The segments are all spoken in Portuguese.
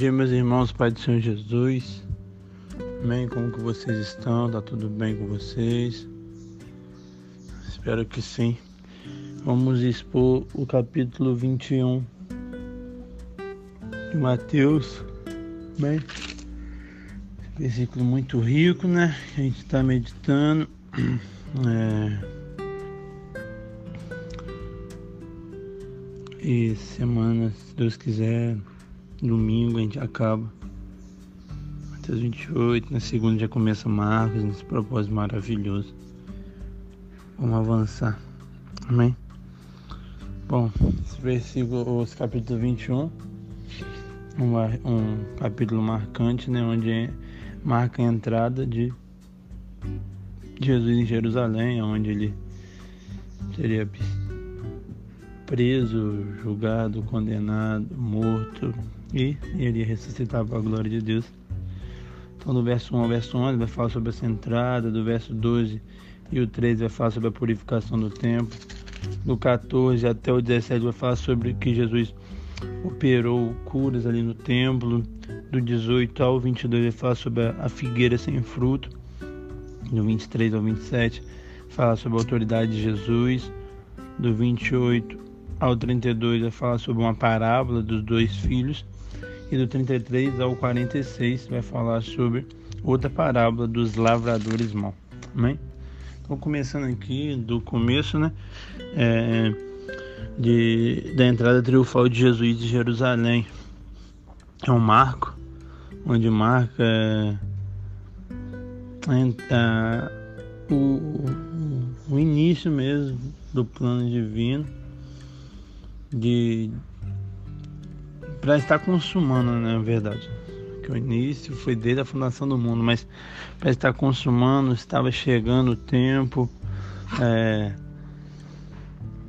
dia, meus irmãos, Pai do Senhor Jesus. Amém? Como que vocês estão? Tá tudo bem com vocês? Espero que sim. Vamos expor o capítulo 21 de Mateus. Amém? Versículo muito rico, né? A gente está meditando. É... E semana, se Deus quiser, Domingo a gente acaba. Até os 28, na segunda já começa Marcos, nesse propósito maravilhoso. Vamos avançar. Amém? Bom, esse versículo, esse capítulo 21, um, um capítulo marcante, né? Onde marca a entrada de Jesus em Jerusalém, onde ele seria preso, julgado, condenado, morto, e ele ressuscitava a glória de Deus. Então, do verso 1 ao verso 11 vai falar sobre essa entrada, do verso 12 e o 13 vai falar sobre a purificação do templo, do 14 até o 17 vai falar sobre que Jesus operou curas ali no templo, do 18 ao 22 vai falar sobre a figueira sem fruto, do 23 ao 27 fala sobre a autoridade de Jesus, do 28 ao 32 vai falar sobre uma parábola dos dois filhos e do 33 ao 46 vai falar sobre outra parábola dos lavradores maus. Amém? Então, começando aqui do começo, né? É, de, da entrada triunfal de Jesus de Jerusalém. É um marco, onde marca é, é, o, o início mesmo do plano divino de, para estar consumando, né, na verdade. Que o início foi desde a fundação do mundo, mas para estar consumando, estava chegando o tempo é,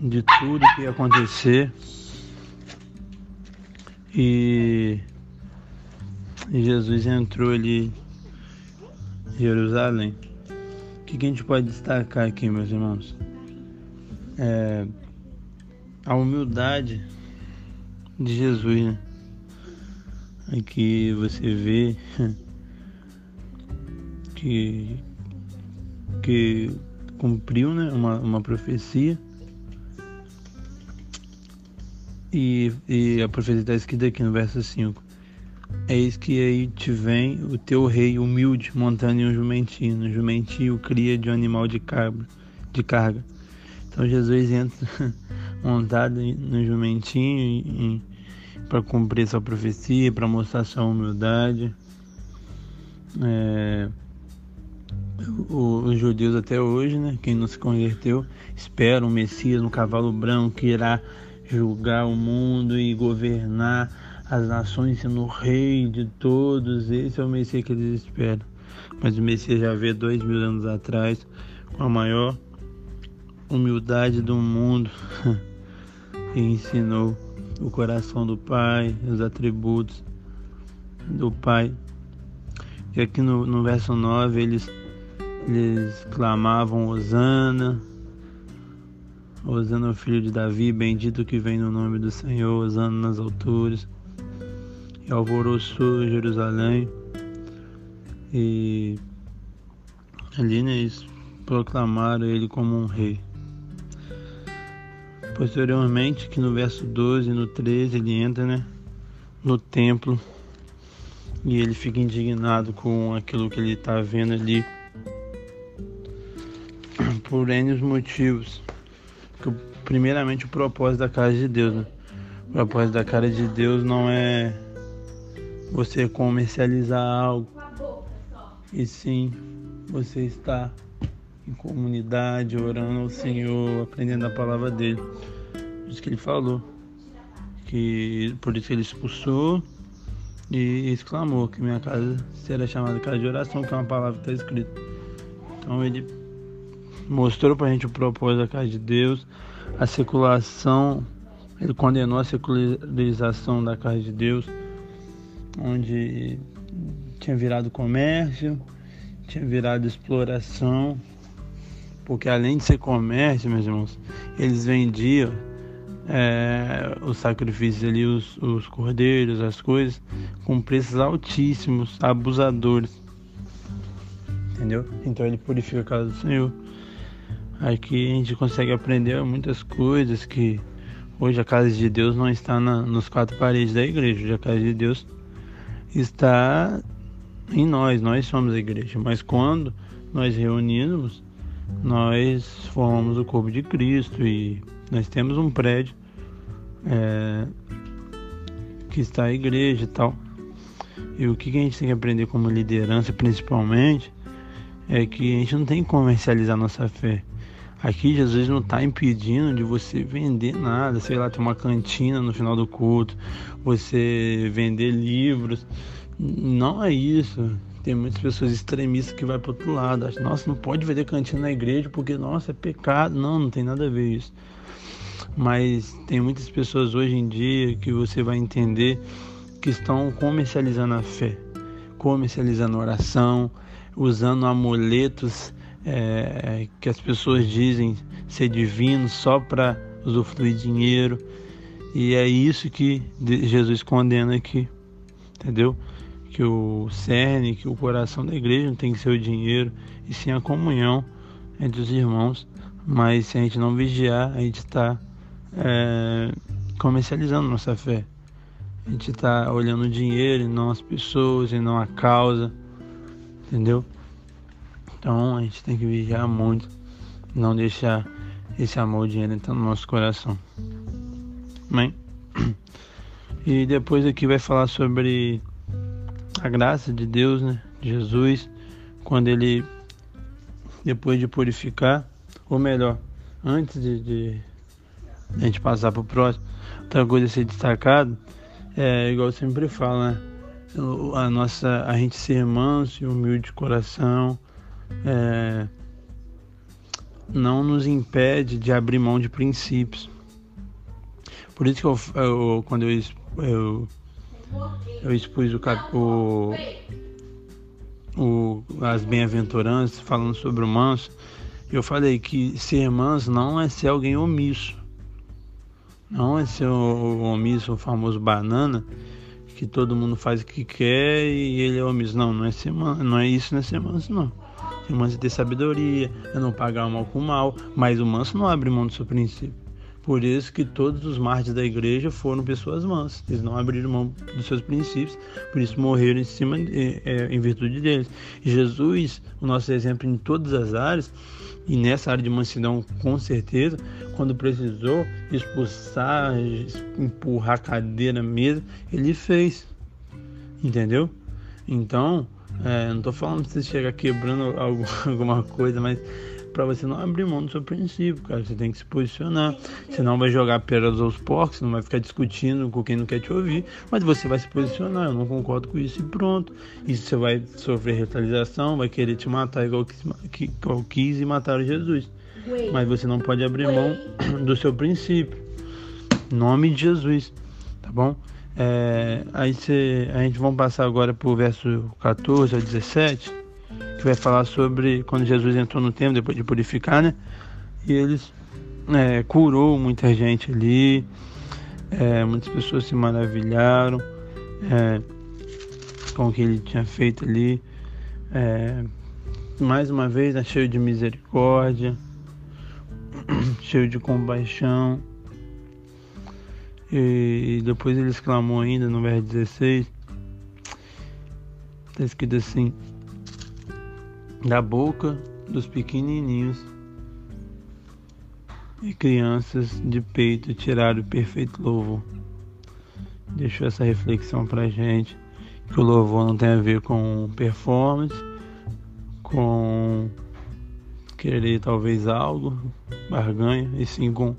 de tudo que ia acontecer. E, e Jesus entrou ali em Jerusalém. O que, que a gente pode destacar aqui, meus irmãos? É, a humildade de Jesus, né? Aqui você vê que, que cumpriu né, uma, uma profecia. E, e a profecia está escrita aqui no verso 5. Eis que aí te vem o teu rei humilde montando em um jumentinho. O jumentinho cria de um animal de, cabra, de carga. Então Jesus entra montado no jumentinho para cumprir sua profecia, para mostrar sua humildade. É, os judeus até hoje, né, quem não se converteu, espera um Messias no cavalo branco que irá julgar o mundo e governar as nações sendo o rei de todos. Esse é o Messias que eles esperam. Mas o Messias já veio dois mil anos atrás com a maior humildade do mundo e ensinou o coração do Pai, os atributos do Pai. E aqui no, no verso 9 eles, eles clamavam Osana, Osana o filho de Davi, bendito que vem no nome do Senhor, Osana nas alturas. E alvoroçou Jerusalém. E ali né, eles proclamaram ele como um rei. Posteriormente, que no verso 12 e no 13 ele entra né, no templo e ele fica indignado com aquilo que ele está vendo ali por N motivos. Primeiramente, o propósito da casa de Deus. Né? O propósito da casa de Deus não é você comercializar algo, e sim você estar em comunidade, orando ao Senhor, aprendendo a palavra dele. Por isso que ele falou. Que por isso que ele expulsou e exclamou que minha casa será chamada casa de oração, que é uma palavra que está escrita. Então ele mostrou para a gente o propósito da casa de Deus, a seculação, ele condenou a secularização da casa de Deus, onde tinha virado comércio, tinha virado exploração, porque além de ser comércio, meus irmãos, eles vendiam é, os sacrifícios ali, os, os cordeiros, as coisas, com preços altíssimos, abusadores. Entendeu? Então ele purifica a casa do Senhor. Aqui a gente consegue aprender muitas coisas que hoje a casa de Deus não está na, nos quatro paredes da igreja. Hoje a casa de Deus está em nós, nós somos a igreja. Mas quando nós reunimos, nós formamos o corpo de Cristo e nós temos um prédio é, que está a igreja e tal. E o que a gente tem que aprender como liderança, principalmente, é que a gente não tem que comercializar nossa fé. Aqui Jesus não está impedindo de você vender nada, sei lá, ter uma cantina no final do culto, você vender livros. Não é isso. Tem muitas pessoas extremistas que vai para outro lado. Acham, nossa, não pode vender cantina na igreja porque, nossa, é pecado. Não, não tem nada a ver isso. Mas tem muitas pessoas hoje em dia que você vai entender que estão comercializando a fé, comercializando a oração, usando amuletos é, que as pessoas dizem ser divinos só para usufruir dinheiro. E é isso que Jesus condena aqui, entendeu? Que o cerne, que o coração da igreja não tem que ser o dinheiro, e sim a comunhão entre os irmãos. Mas se a gente não vigiar, a gente está é, comercializando nossa fé. A gente está olhando o dinheiro e não as pessoas e não a causa, entendeu? Então a gente tem que vigiar muito, não deixar esse amor, o dinheiro entrar no nosso coração. Amém? E depois aqui vai falar sobre a graça de Deus, né? Jesus, quando ele, depois de purificar, ou melhor, antes de, de a gente passar para o próximo, outra coisa a ser destacado, é igual eu sempre falo, né? A nossa, a gente ser manso e humilde de coração, é, não nos impede de abrir mão de princípios. Por isso que eu, eu quando eu, eu, eu expus o, o, o as bem-aventuranças falando sobre o manso, eu falei que ser manso não é ser alguém omisso. Não é ser o omisso, o famoso banana, que todo mundo faz o que quer e ele é omisso. Não, não é ser manso, não é isso, não é ser manso, não. O manso é ter sabedoria, é não pagar o mal com o mal, mas o manso não abre mão do seu princípio. Por isso que todos os mártires da igreja foram pessoas mansas. Eles não abriram mão dos seus princípios, por isso morreram em cima, é, em virtude deles. Jesus, o nosso exemplo em todas as áreas, e nessa área de mansidão, com certeza, quando precisou expulsar, empurrar a cadeira mesmo, ele fez. Entendeu? Então, é, não estou falando para você chegar quebrando alguma coisa, mas para você não abrir mão do seu princípio, cara. Você tem que se posicionar. Você não vai jogar pedras aos porcos, não vai ficar discutindo com quem não quer te ouvir, mas você vai se posicionar. Eu não concordo com isso e pronto. Isso você vai sofrer retaliação, vai querer te matar igual que, igual quis e mataram Jesus. Mas você não pode abrir mão do seu princípio. Nome de Jesus, tá bom? É, aí cê, a gente vai passar agora para o verso 14 ao 17, que vai falar sobre quando Jesus entrou no templo depois de purificar, né? E eles é, curou muita gente ali, é, muitas pessoas se maravilharam é, com o que ele tinha feito ali. É, mais uma vez, né, cheio de misericórdia, cheio de compaixão. E depois ele exclamou ainda no verso 16, está escrito assim: Da boca dos pequenininhos e crianças de peito tiraram o perfeito louvor. Deixou essa reflexão pra gente, que o louvor não tem a ver com performance, com querer talvez algo, barganha, e sim com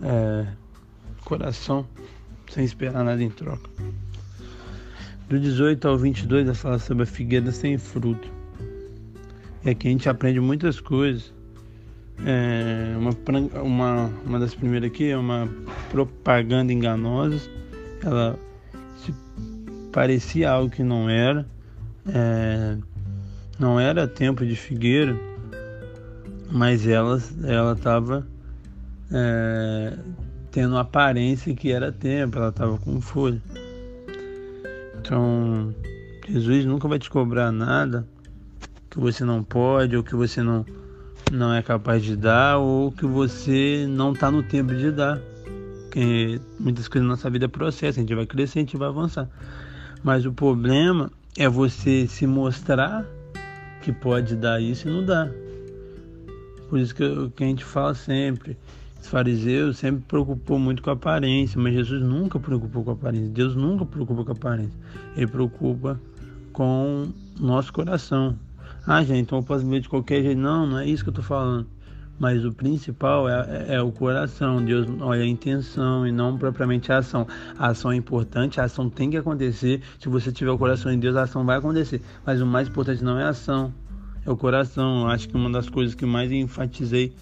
é, coração, sem esperar nada em troca. Do 18 ao 22 vai falar sobre a figueira sem fruto. É que a gente aprende muitas coisas. É uma, uma, uma das primeiras aqui é uma propaganda enganosa. Ela parecia algo que não era. É, não era tempo de figueira, mas ela ela estava é, tendo aparência que era tempo, ela estava com folha. Então, Jesus nunca vai te cobrar nada que você não pode ou que você não, não é capaz de dar ou que você não está no tempo de dar. Porque muitas coisas na nossa vida processo, a gente vai crescer, a gente vai avançar. Mas o problema é você se mostrar que pode dar isso e não dá. Por isso que, que a gente fala sempre, os fariseus sempre preocupou muito com a aparência, mas Jesus nunca preocupou com a aparência. Deus nunca preocupa com a aparência. Ele preocupa com nosso coração. Ah, gente, então eu posso viver de qualquer jeito. Não, não é isso que eu estou falando. Mas o principal é, é, é, o coração. Deus olha a intenção e não propriamente a ação. A ação é importante, a ação tem que acontecer. Se você tiver o coração em Deus, a ação vai acontecer. Mas o mais importante não é a ação, é o coração. Eu acho que uma das coisas que mais enfatizei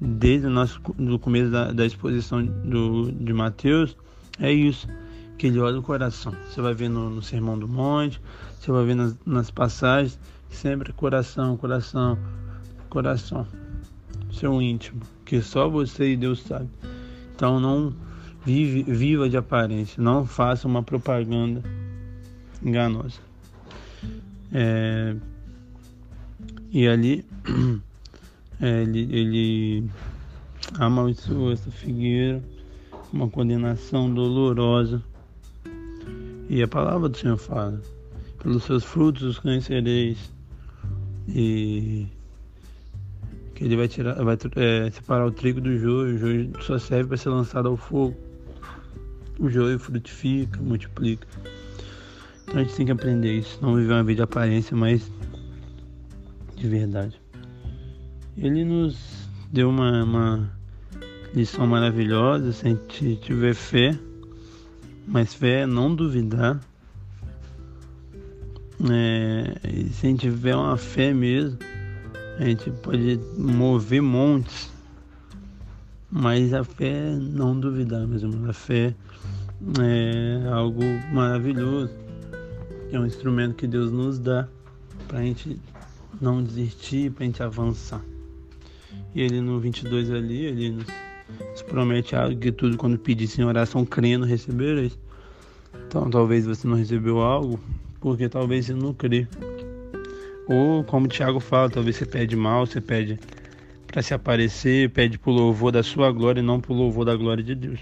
desde o nosso do começo da, da exposição do, de Mateus é isso que ele olha o coração. Você vai ver no, no Sermão do Monte, você vai ver nas, nas passagens, sempre coração, coração, coração seu íntimo, que só você e Deus sabe. Então não vive, viva de aparência, não faça uma propaganda enganosa. É, e ali é, ele, ele amaldiçoou essa figueira, uma condenação dolorosa. E a palavra do Senhor fala: pelos seus frutos os conhecereis. E que ele vai tirar, vai é, separar o trigo do joio, o joio só serve para ser lançado ao fogo. O joio frutifica, multiplica. Então a gente tem que aprender isso, não viver uma vida de aparência, mas de verdade. Ele nos deu uma, uma lição maravilhosa se a gente tiver fé, mas fé é não duvidar. É, se a gente tiver uma fé mesmo, a gente pode mover montes, mas a fé é não duvidar mesmo. A fé é algo maravilhoso, é um instrumento que Deus nos dá para a gente não desistir, para a gente avançar. E ele no 22 ali, ele nos, nos promete algo que tudo quando pedisse em oração crendo recebereis. Então talvez você não recebeu algo porque talvez você não crê. Ou como o Tiago fala, talvez você pede mal, você pede para se aparecer, pede pro louvor da sua glória e não pro louvor da glória de Deus.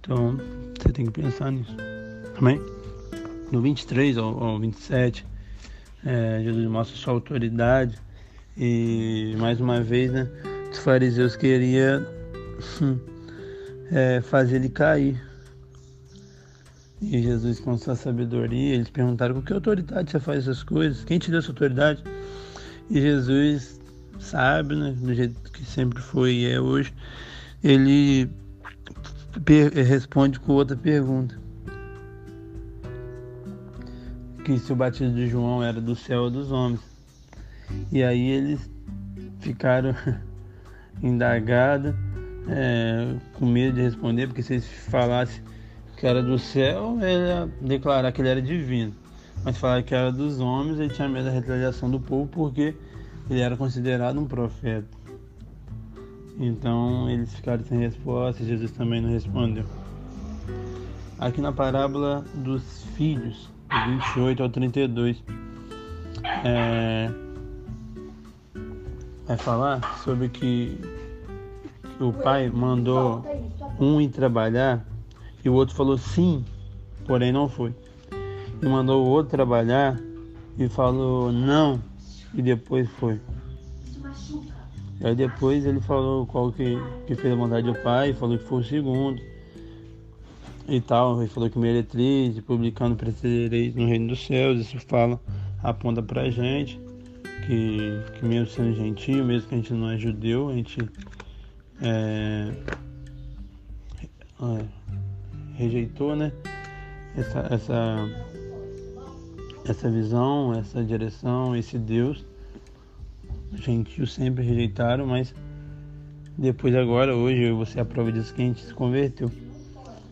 Então você tem que pensar nisso. Amém? No 23 ou, ou 27, é, Jesus mostra sua autoridade e mais uma vez, né, os fariseus queriam é, fazer ele cair. E Jesus, com sua sabedoria, eles perguntaram com que autoridade você faz essas coisas? Quem te deu essa autoridade? E Jesus sabe, né, do jeito que sempre foi e é hoje, ele responde com outra pergunta. Que se o batismo de João era do céu ou dos homens. E aí eles ficaram indagados, é, com medo de responder, porque se eles falassem que era do céu, ele ia declarar que ele era divino. Mas falar que era dos homens, ele tinha medo da retaliação do povo porque ele era considerado um profeta. Então eles ficaram sem resposta, Jesus também não respondeu. Aqui na parábola dos filhos, 28 ao 32, é, vai falar sobre que o pai mandou um ir trabalhar e o outro falou sim, porém não foi. E mandou o outro trabalhar e falou não, e depois foi. Aí depois ele falou qual que, que fez a vontade do pai, falou que foi o segundo e tal. Ele falou que meretriz, publicando precedereis no reino dos céus. Isso fala, aponta pra gente que, que mesmo sendo gentil, mesmo que a gente não é judeu, a gente é, é, rejeitou, né? Essa, essa, essa visão, essa direção, esse Deus. Gentios sempre rejeitaram, mas depois agora, hoje, você é a prova disso que a gente se converteu.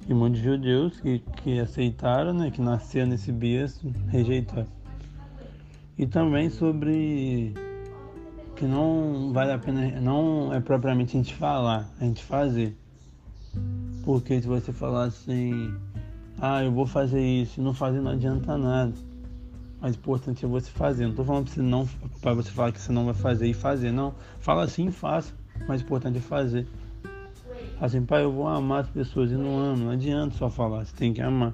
E muitos judeus que, que aceitaram, né, que nasceram nesse berço, rejeitaram. E também sobre que não vale a pena, não é propriamente a gente falar, a gente fazer. Porque se você falar assim, ah, eu vou fazer isso, não fazer não adianta nada. Mas importante é você fazer. Não tô falando pra você não para você falar que você não vai fazer e fazer, não. Fala assim e faça. Mas importante é fazer. Assim, pai, eu vou amar as pessoas e não amo. Não adianta só falar, você tem que amar.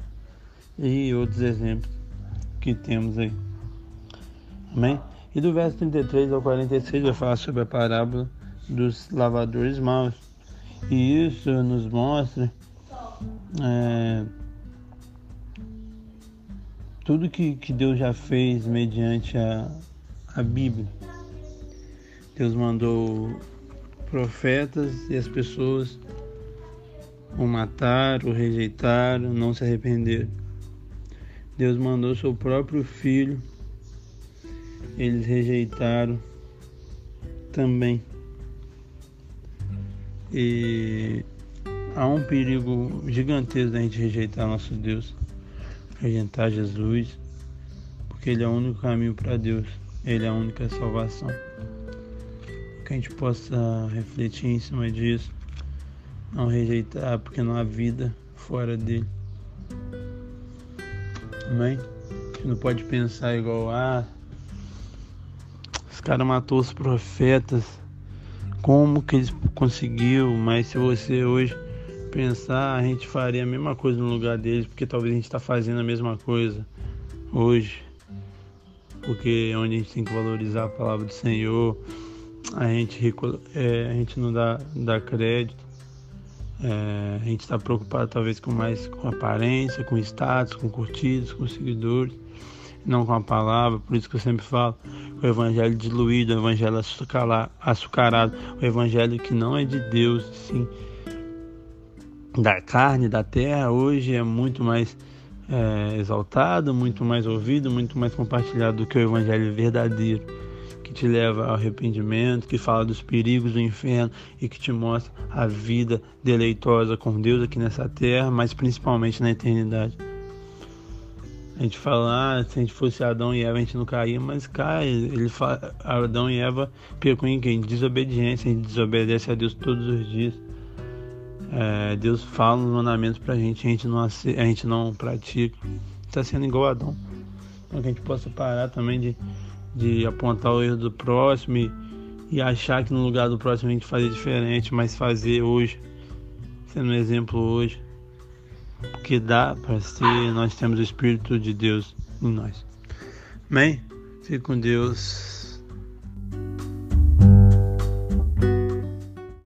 E outros exemplos que temos aí. Amém? E do verso 33 ao 46 vai falar sobre a parábola dos lavadores maus. E isso nos mostra é, tudo que, que Deus já fez mediante a, a Bíblia. Deus mandou profetas e as pessoas o mataram, o rejeitaram, não se arrependeram. Deus mandou seu próprio filho, eles rejeitaram também. E há um perigo gigantesco da gente rejeitar nosso Deus, rejeitar Jesus, porque Ele é o único caminho para Deus, Ele é a única salvação. Que a gente possa refletir em cima disso, não rejeitar, porque não há vida fora dele. Amém? A gente não pode pensar igual, ah, os caras matou os profetas como que eles conseguiu, mas se você hoje pensar, a gente faria a mesma coisa no lugar deles, porque talvez a gente está fazendo a mesma coisa hoje, porque é onde a gente tem que valorizar a palavra do Senhor, a gente, é, a gente não dá, dá crédito, é, a gente está preocupado talvez com mais com aparência, com status, com curtidos, com seguidores, não com a palavra, por isso que eu sempre falo, o evangelho diluído, o evangelho açucarado, o evangelho que não é de Deus, sim, da carne, da terra, hoje é muito mais é, exaltado, muito mais ouvido, muito mais compartilhado do que o evangelho verdadeiro, que te leva ao arrependimento, que fala dos perigos do inferno e que te mostra a vida deleitosa com Deus aqui nessa terra, mas principalmente na eternidade. A gente fala, ah, se a gente fosse Adão e Eva, a gente não caía, mas cai. Ele fala, Adão e Eva pecam em quem? Desobediência, a gente desobedece a Deus todos os dias. É, Deus fala nos mandamentos pra gente, a gente não, a gente não pratica. Está sendo igual a Adão. Então que a gente possa parar também de, de apontar o erro do próximo e, e achar que no lugar do próximo a gente fazer diferente, mas fazer hoje, sendo um exemplo hoje porque dá para ser, nós temos o Espírito de Deus em nós. Amém? Fique com Deus.